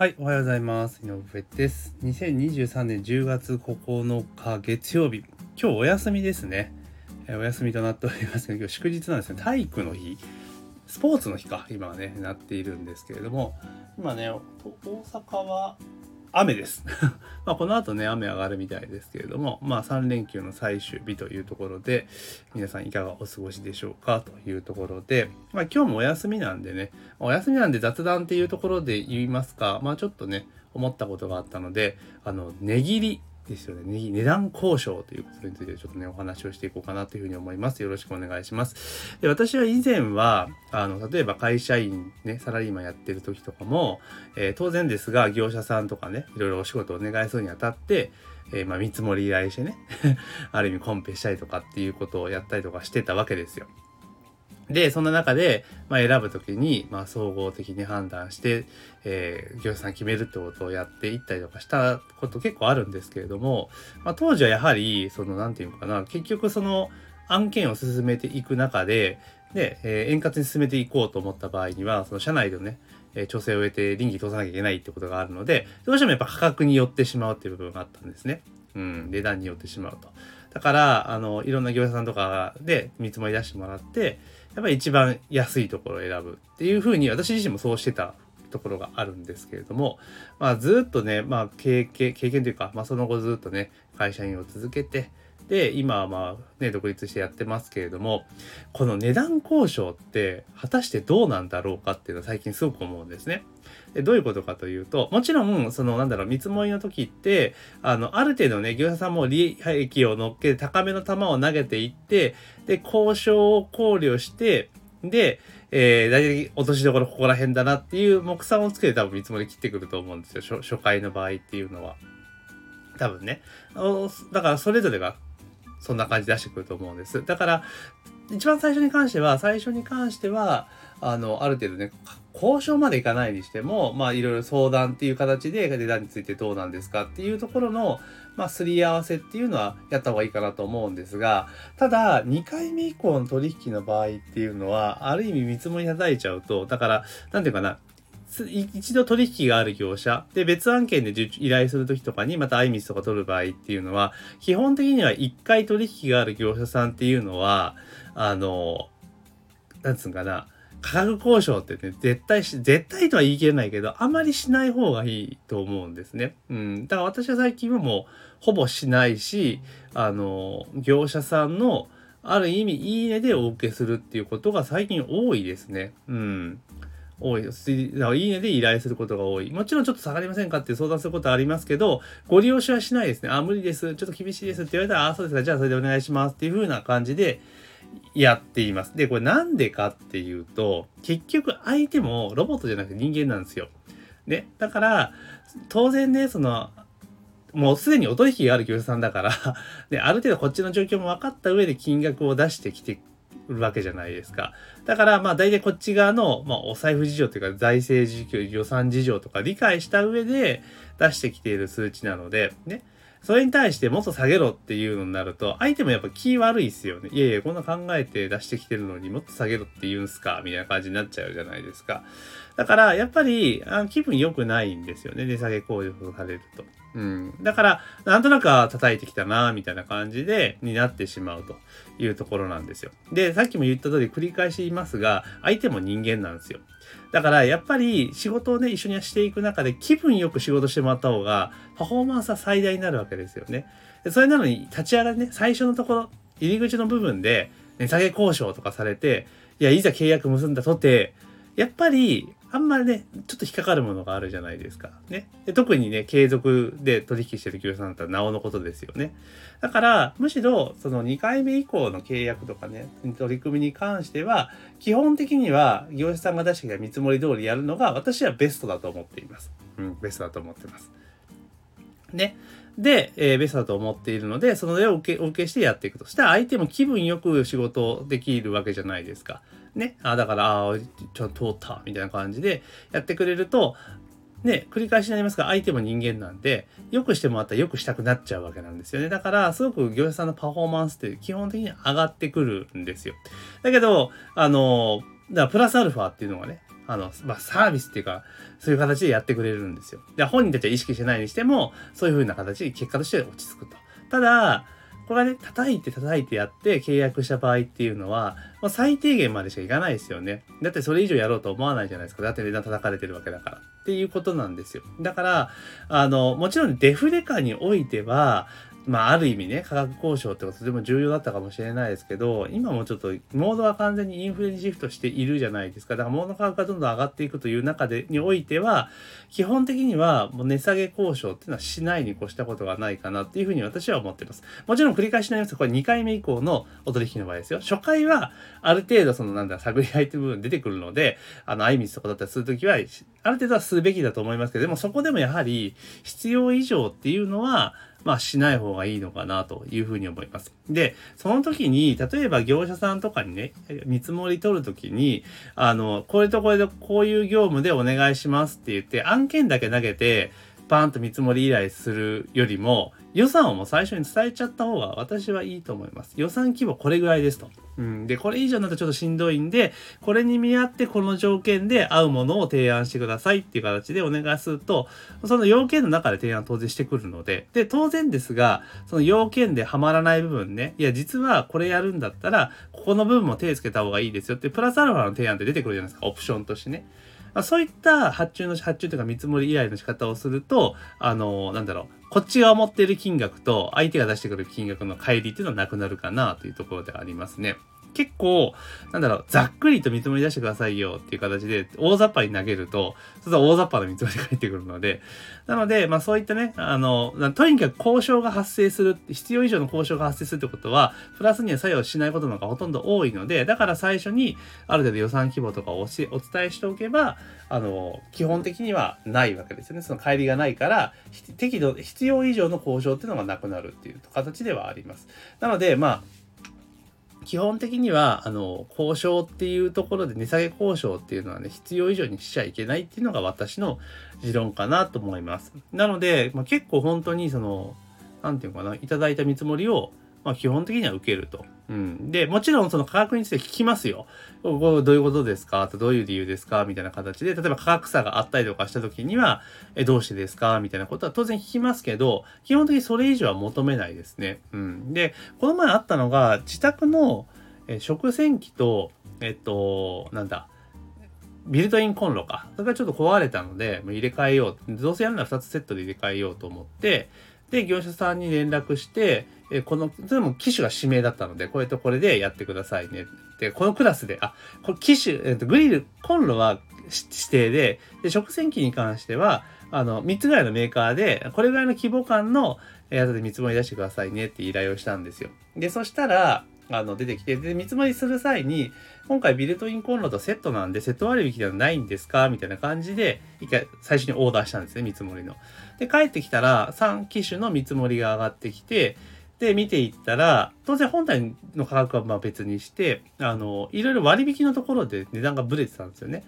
はい、おはようございます。井上です。2023年10月9日月曜日。今日お休みですね。えお休みとなっておりますが、今日祝日なんですね。体育の日。スポーツの日か、今はね、なっているんですけれども、今ね、大阪は雨です。まこの後ね、雨上がるみたいですけれども、まあ3連休の最終日というところで、皆さんいかがお過ごしでしょうかというところで、まあ今日もお休みなんでね、お休みなんで雑談っていうところで言いますか、まあちょっとね、思ったことがあったので、あの、値切りですよね。値段交渉ということについてちょっとね、お話をしていこうかなというふうに思います。よろしくお願いします。で私は以前は、あの、例えば会社員ね、サラリーマンやってる時とかも、えー、当然ですが、業者さんとかね、いろいろお仕事をお願いするにあたって、えー、まあ、見積もり依頼してね ある意味コンペしたりとかっていうことをやったりとかしてたわけですよ。で、そんな中で、まあ、選ぶときに、まあ、総合的に判断して、えー、業者さん決めるってことをやっていったりとかしたこと結構あるんですけれども、まあ、当時はやはり、その、なんていうのかな、結局その案件を進めていく中で、で、えー、円滑に進めていこうと思った場合には、その社内でのね、え、調整を終えて倫理通さなきゃいけないってことがあるので、どうしてもやっぱ価格によってしまうっていう部分があったんですね。うん、値段によってしまうと。だから、あの、いろんな業者さんとかで見積もり出してもらって、やっぱり一番安いところを選ぶっていうふうに私自身もそうしてたところがあるんですけれども、まあ、ずっとね、まあ、経験経験というか、まあ、その後ずっとね会社員を続けてで今はまあね独立してやってますけれどもこの値段交渉って果たしてどうなんだろうかっていうのは最近すごく思うんですね。どういうことかというと、もちろん、その、なんだろう、見積もりの時って、あの、ある程度ね、業者さんも利益を乗っけて高めの球を投げていって、で、交渉を考慮して、で、えー、大体落としどころここら辺だなっていう目算をつけて多分見積もり切ってくると思うんですよ。初初回の場合っていうのは。多分ね。だからそれぞれがそんな感じ出してくると思うんです。だから、一番最初に関しては、最初に関しては、あの、ある程度ね、交渉までいかないにしても、まあいろいろ相談っていう形で値段についてどうなんですかっていうところの、まあすり合わせっていうのはやった方がいいかなと思うんですが、ただ2回目以降の取引の場合っていうのは、ある意味見積もり叩いちゃうと、だから、なんていうかな、一度取引がある業者で別案件で依頼するときとかにまたアイミスとか取る場合っていうのは基本的には1回取引がある業者さんっていうのはあのなんつうんかな価格交渉ってね、絶対し、絶対とは言い切れないけど、あまりしない方がいいと思うんですね。うん。だから私は最近はもう、ほぼしないし、あの、業者さんの、ある意味、いいねでお受けするっていうことが最近多いですね。うん。多いです。いいねで依頼することが多い。もちろんちょっと下がりませんかって相談することありますけど、ご利用しはしないですね。あ、無理です。ちょっと厳しいですって言われたら、あ、そうですか。じゃあそれでお願いしますっていう風な感じで、やっています。で、これなんでかっていうと、結局相手もロボットじゃなくて人間なんですよ。ね。だから、当然ね、その、もうすでにお取引がある業者さんだからで、ある程度こっちの状況も分かった上で金額を出してきてるわけじゃないですか。だから、まあ大体こっち側の、まあお財布事情というか財政事情、予算事情とか理解した上で出してきている数値なので、ね。それに対してもっと下げろっていうのになると、相手もやっぱ気悪いっすよね。いやいや、こんな考えて出してきてるのにもっと下げろって言うんすか？みたいな感じになっちゃうじゃないですか。だから、やっぱり、あ気分良くないんですよね。値下げ交渉されると。うん。だから、なんとなく叩いてきたな、みたいな感じで、になってしまうというところなんですよ。で、さっきも言った通り繰り返し言いますが、相手も人間なんですよ。だからやっぱり仕事をね、一緒にしていく中で気分よく仕事してもらった方がパフォーマンスは最大になるわけですよね。でそれなのに立ち上がりね、最初のところ、入り口の部分で値下げ交渉とかされて、いや、いざ契約結んだとて、やっぱりあんまりね、ちょっと引っかかるものがあるじゃないですか。ね。で特にね、継続で取引してる企業さんだったらなおのことですよね。だから、むしろ、その2回目以降の契約とかね、取り組みに関しては、基本的には業者さんが出してきた見積もり通りやるのが私はベストだと思っています。うん、ベストだと思ってます。ね。で、えー、ベストだと思っているので、その上を受け、受けしてやっていくと。したら相手も気分よく仕事できるわけじゃないですか。ね。あ、だから、ああちょっと通った、みたいな感じでやってくれると、ね、繰り返しになりますが、相手も人間なんで、よくしてもらったらよくしたくなっちゃうわけなんですよね。だから、すごく業者さんのパフォーマンスって基本的に上がってくるんですよ。だけど、あの、からプラスアルファっていうのがね、あの、まあ、サービスっていうか、そういう形でやってくれるんですよ。で、本人たちは意識してないにしても、そういう風な形で結果として落ち着くと。ただ、これはね、叩いて叩いてやって契約した場合っていうのは、まあ、最低限までしかいかないですよね。だってそれ以上やろうと思わないじゃないですか。だって値段叩かれてるわけだから。っていうことなんですよ。だから、あの、もちろんデフレ化においては、まあ、ある意味ね、価格交渉ってことでも重要だったかもしれないですけど、今もちょっと、モードは完全にインフレにシフトしているじゃないですか。だから、モード価格がどんどん上がっていくという中で、においては、基本的には、もう値下げ交渉っていうのはしないに越したことがないかなっていうふうに私は思っています。もちろん繰り返しになりますこれ2回目以降のお取引の場合ですよ。初回は、ある程度その、なんだ、探り合いという部分出てくるので、あの、相道とかだったりするときは、ある程度はするべきだと思いますけど、でもそこでもやはり、必要以上っていうのは、まあしない方がいいのかなというふうに思います。で、その時に、例えば業者さんとかにね、見積もり取る時に、あの、これとこれとこういう業務でお願いしますって言って、案件だけ投げて、パーンと見積もり依頼するよりも、予算をもう最初に伝えちゃった方が私はいいと思います。予算規模これぐらいですと。うん。で、これ以上になるとちょっとしんどいんで、これに見合ってこの条件で合うものを提案してくださいっていう形でお願いすると、その要件の中で提案当然してくるので、で、当然ですが、その要件ではまらない部分ね、いや、実はこれやるんだったら、ここの部分も手つけた方がいいですよって、プラスアルファの提案って出てくるじゃないですか、オプションとしてね。まあ、そういった発注の、発注というか見積もり依頼の仕方をすると、あの、なんだろう、こっちが持ってる金額と相手が出してくる金額の乖離っていうのはなくなるかなというところでありますね。結構、なんだろう、ざっくりと見積もり出してくださいよっていう形で、大雑把に投げると、そうすると大雑把な見積もりが返ってくるので、なので、まあそういったね、あの、とにかく交渉が発生する、必要以上の交渉が発生するってことは、プラスには作用しないことの方がほとんど多いので、だから最初に、ある程度予算規模とかをお伝えしておけば、あの、基本的にはないわけですよね。その帰りがないから、適度、必要以上の交渉っていうのがなくなるっていう形ではあります。なので、まあ、基本的には、あの、交渉っていうところで値下げ交渉っていうのはね、必要以上にしちゃいけないっていうのが私の持論かなと思います。なので、まあ、結構本当にその、何て言うかな、いただいた見積もりを、まあ、基本的には受けると。うん。で、もちろんその価格について聞きますよ。どういうことですか？とどういう理由ですか？みたいな形で、例えば価格差があったりとかした時には、え、どうしてですか？みたいなことは当然聞きますけど、基本的にそれ以上は求めないですね。うん。で、この前あったのが、自宅の、え食洗機と、えっと、なんだ、ビルトインコンロか。それがちょっと壊れたので、もう入れ替えよう。どうせやるなら2つセットで入れ替えようと思って、で、業者さんに連絡して、えこの、それも機種が指名だったので、これとこれでやってくださいね。で、このクラスで、あ、これ機種、えっと、グリル、コンロは指定で、で、食洗機に関しては、あの、3つぐらいのメーカーで、これぐらいの規模感のやつで見積もり出してくださいねって依頼をしたんですよ。で、そしたら、あの、出てきて、で、見積もりする際に、今回ビルトインコンロとセットなんで、セット割引ではないんですかみたいな感じで、一回最初にオーダーしたんですね、見積もりの。で、帰ってきたら、3機種の見積もりが上がってきて、で、見ていったら、当然本体の価格はまあ別にして、あの、いろいろ割引のところで値段がブレてたんですよね。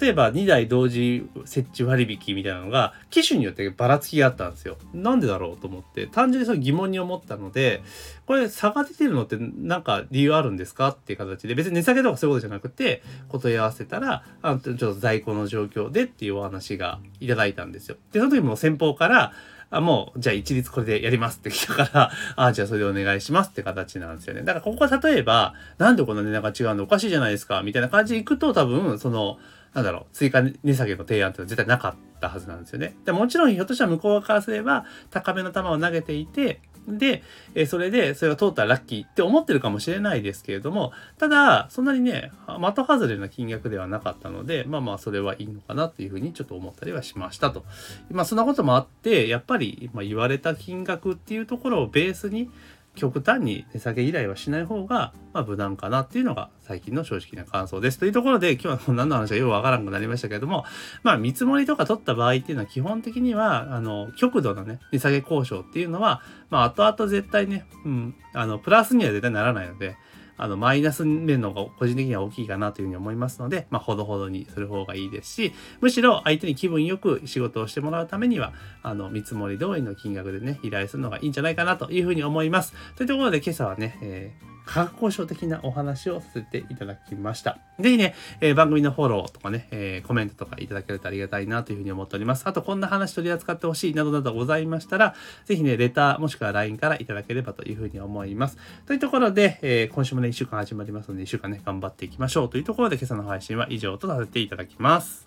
例えば2台同時設置割引みたいなのが、機種によってばらつきがあったんですよ。なんでだろうと思って、単純にそれ疑問に思ったので、これ差が出てるのってなんか理由あるんですかっていう形で、別に値下げとかそういうことじゃなくて、答え合わせたら、あのちょっと在庫の状況でっていうお話がいただいたんですよ。で、その時も先方から、あ、もう、じゃあ一律これでやりますって来たから、あ、じゃあそれでお願いしますって形なんですよね。だからここは例えば、なんでこんな値段が違うのおかしいじゃないですかみたいな感じで行くと多分、その、なんだろう、追加値下げの提案って絶対なかったはずなんですよね。でもちろんひょっとしたら向こう側からすれば高めの球を投げていて、で、えそれで、それが通ったらラッキーって思ってるかもしれないですけれども、ただ、そんなにね、的外れな金額ではなかったので、まあまあ、それはいいのかなというふうにちょっと思ったりはしましたと。まあ、そんなこともあって、やっぱり、ま言われた金額っていうところをベースに、極端に値下げ依頼はしない方が、まあ、無難かなっていうのが最近の正直な感想です。というところで、今日は 何の話かよくわからんくなりましたけれども、まあ、見積もりとか取った場合っていうのは基本的には、あの、極度のね、値下げ交渉っていうのは、まあ、後々絶対ね、うん、あの、プラスには絶対ならないので、あの、マイナス面の方が個人的には大きいかなというふうに思いますので、まあ、ほどほどにする方がいいですし、むしろ相手に気分よく仕事をしてもらうためには、あの、見積もり通りの金額でね、依頼するのがいいんじゃないかなというふうに思います。というところで今朝はね、えー価格交渉的なお話をさせていただきました。ぜひね、えー、番組のフォローとかね、えー、コメントとかいただけるとありがたいなというふうに思っております。あと、こんな話取り扱ってほしいなどなどございましたら、ぜひね、レターもしくは LINE からいただければというふうに思います。というところで、えー、今週もねね、1週間始まりますので、1週間ね、頑張っていきましょうというところで、今朝の配信は以上とさせていただきます。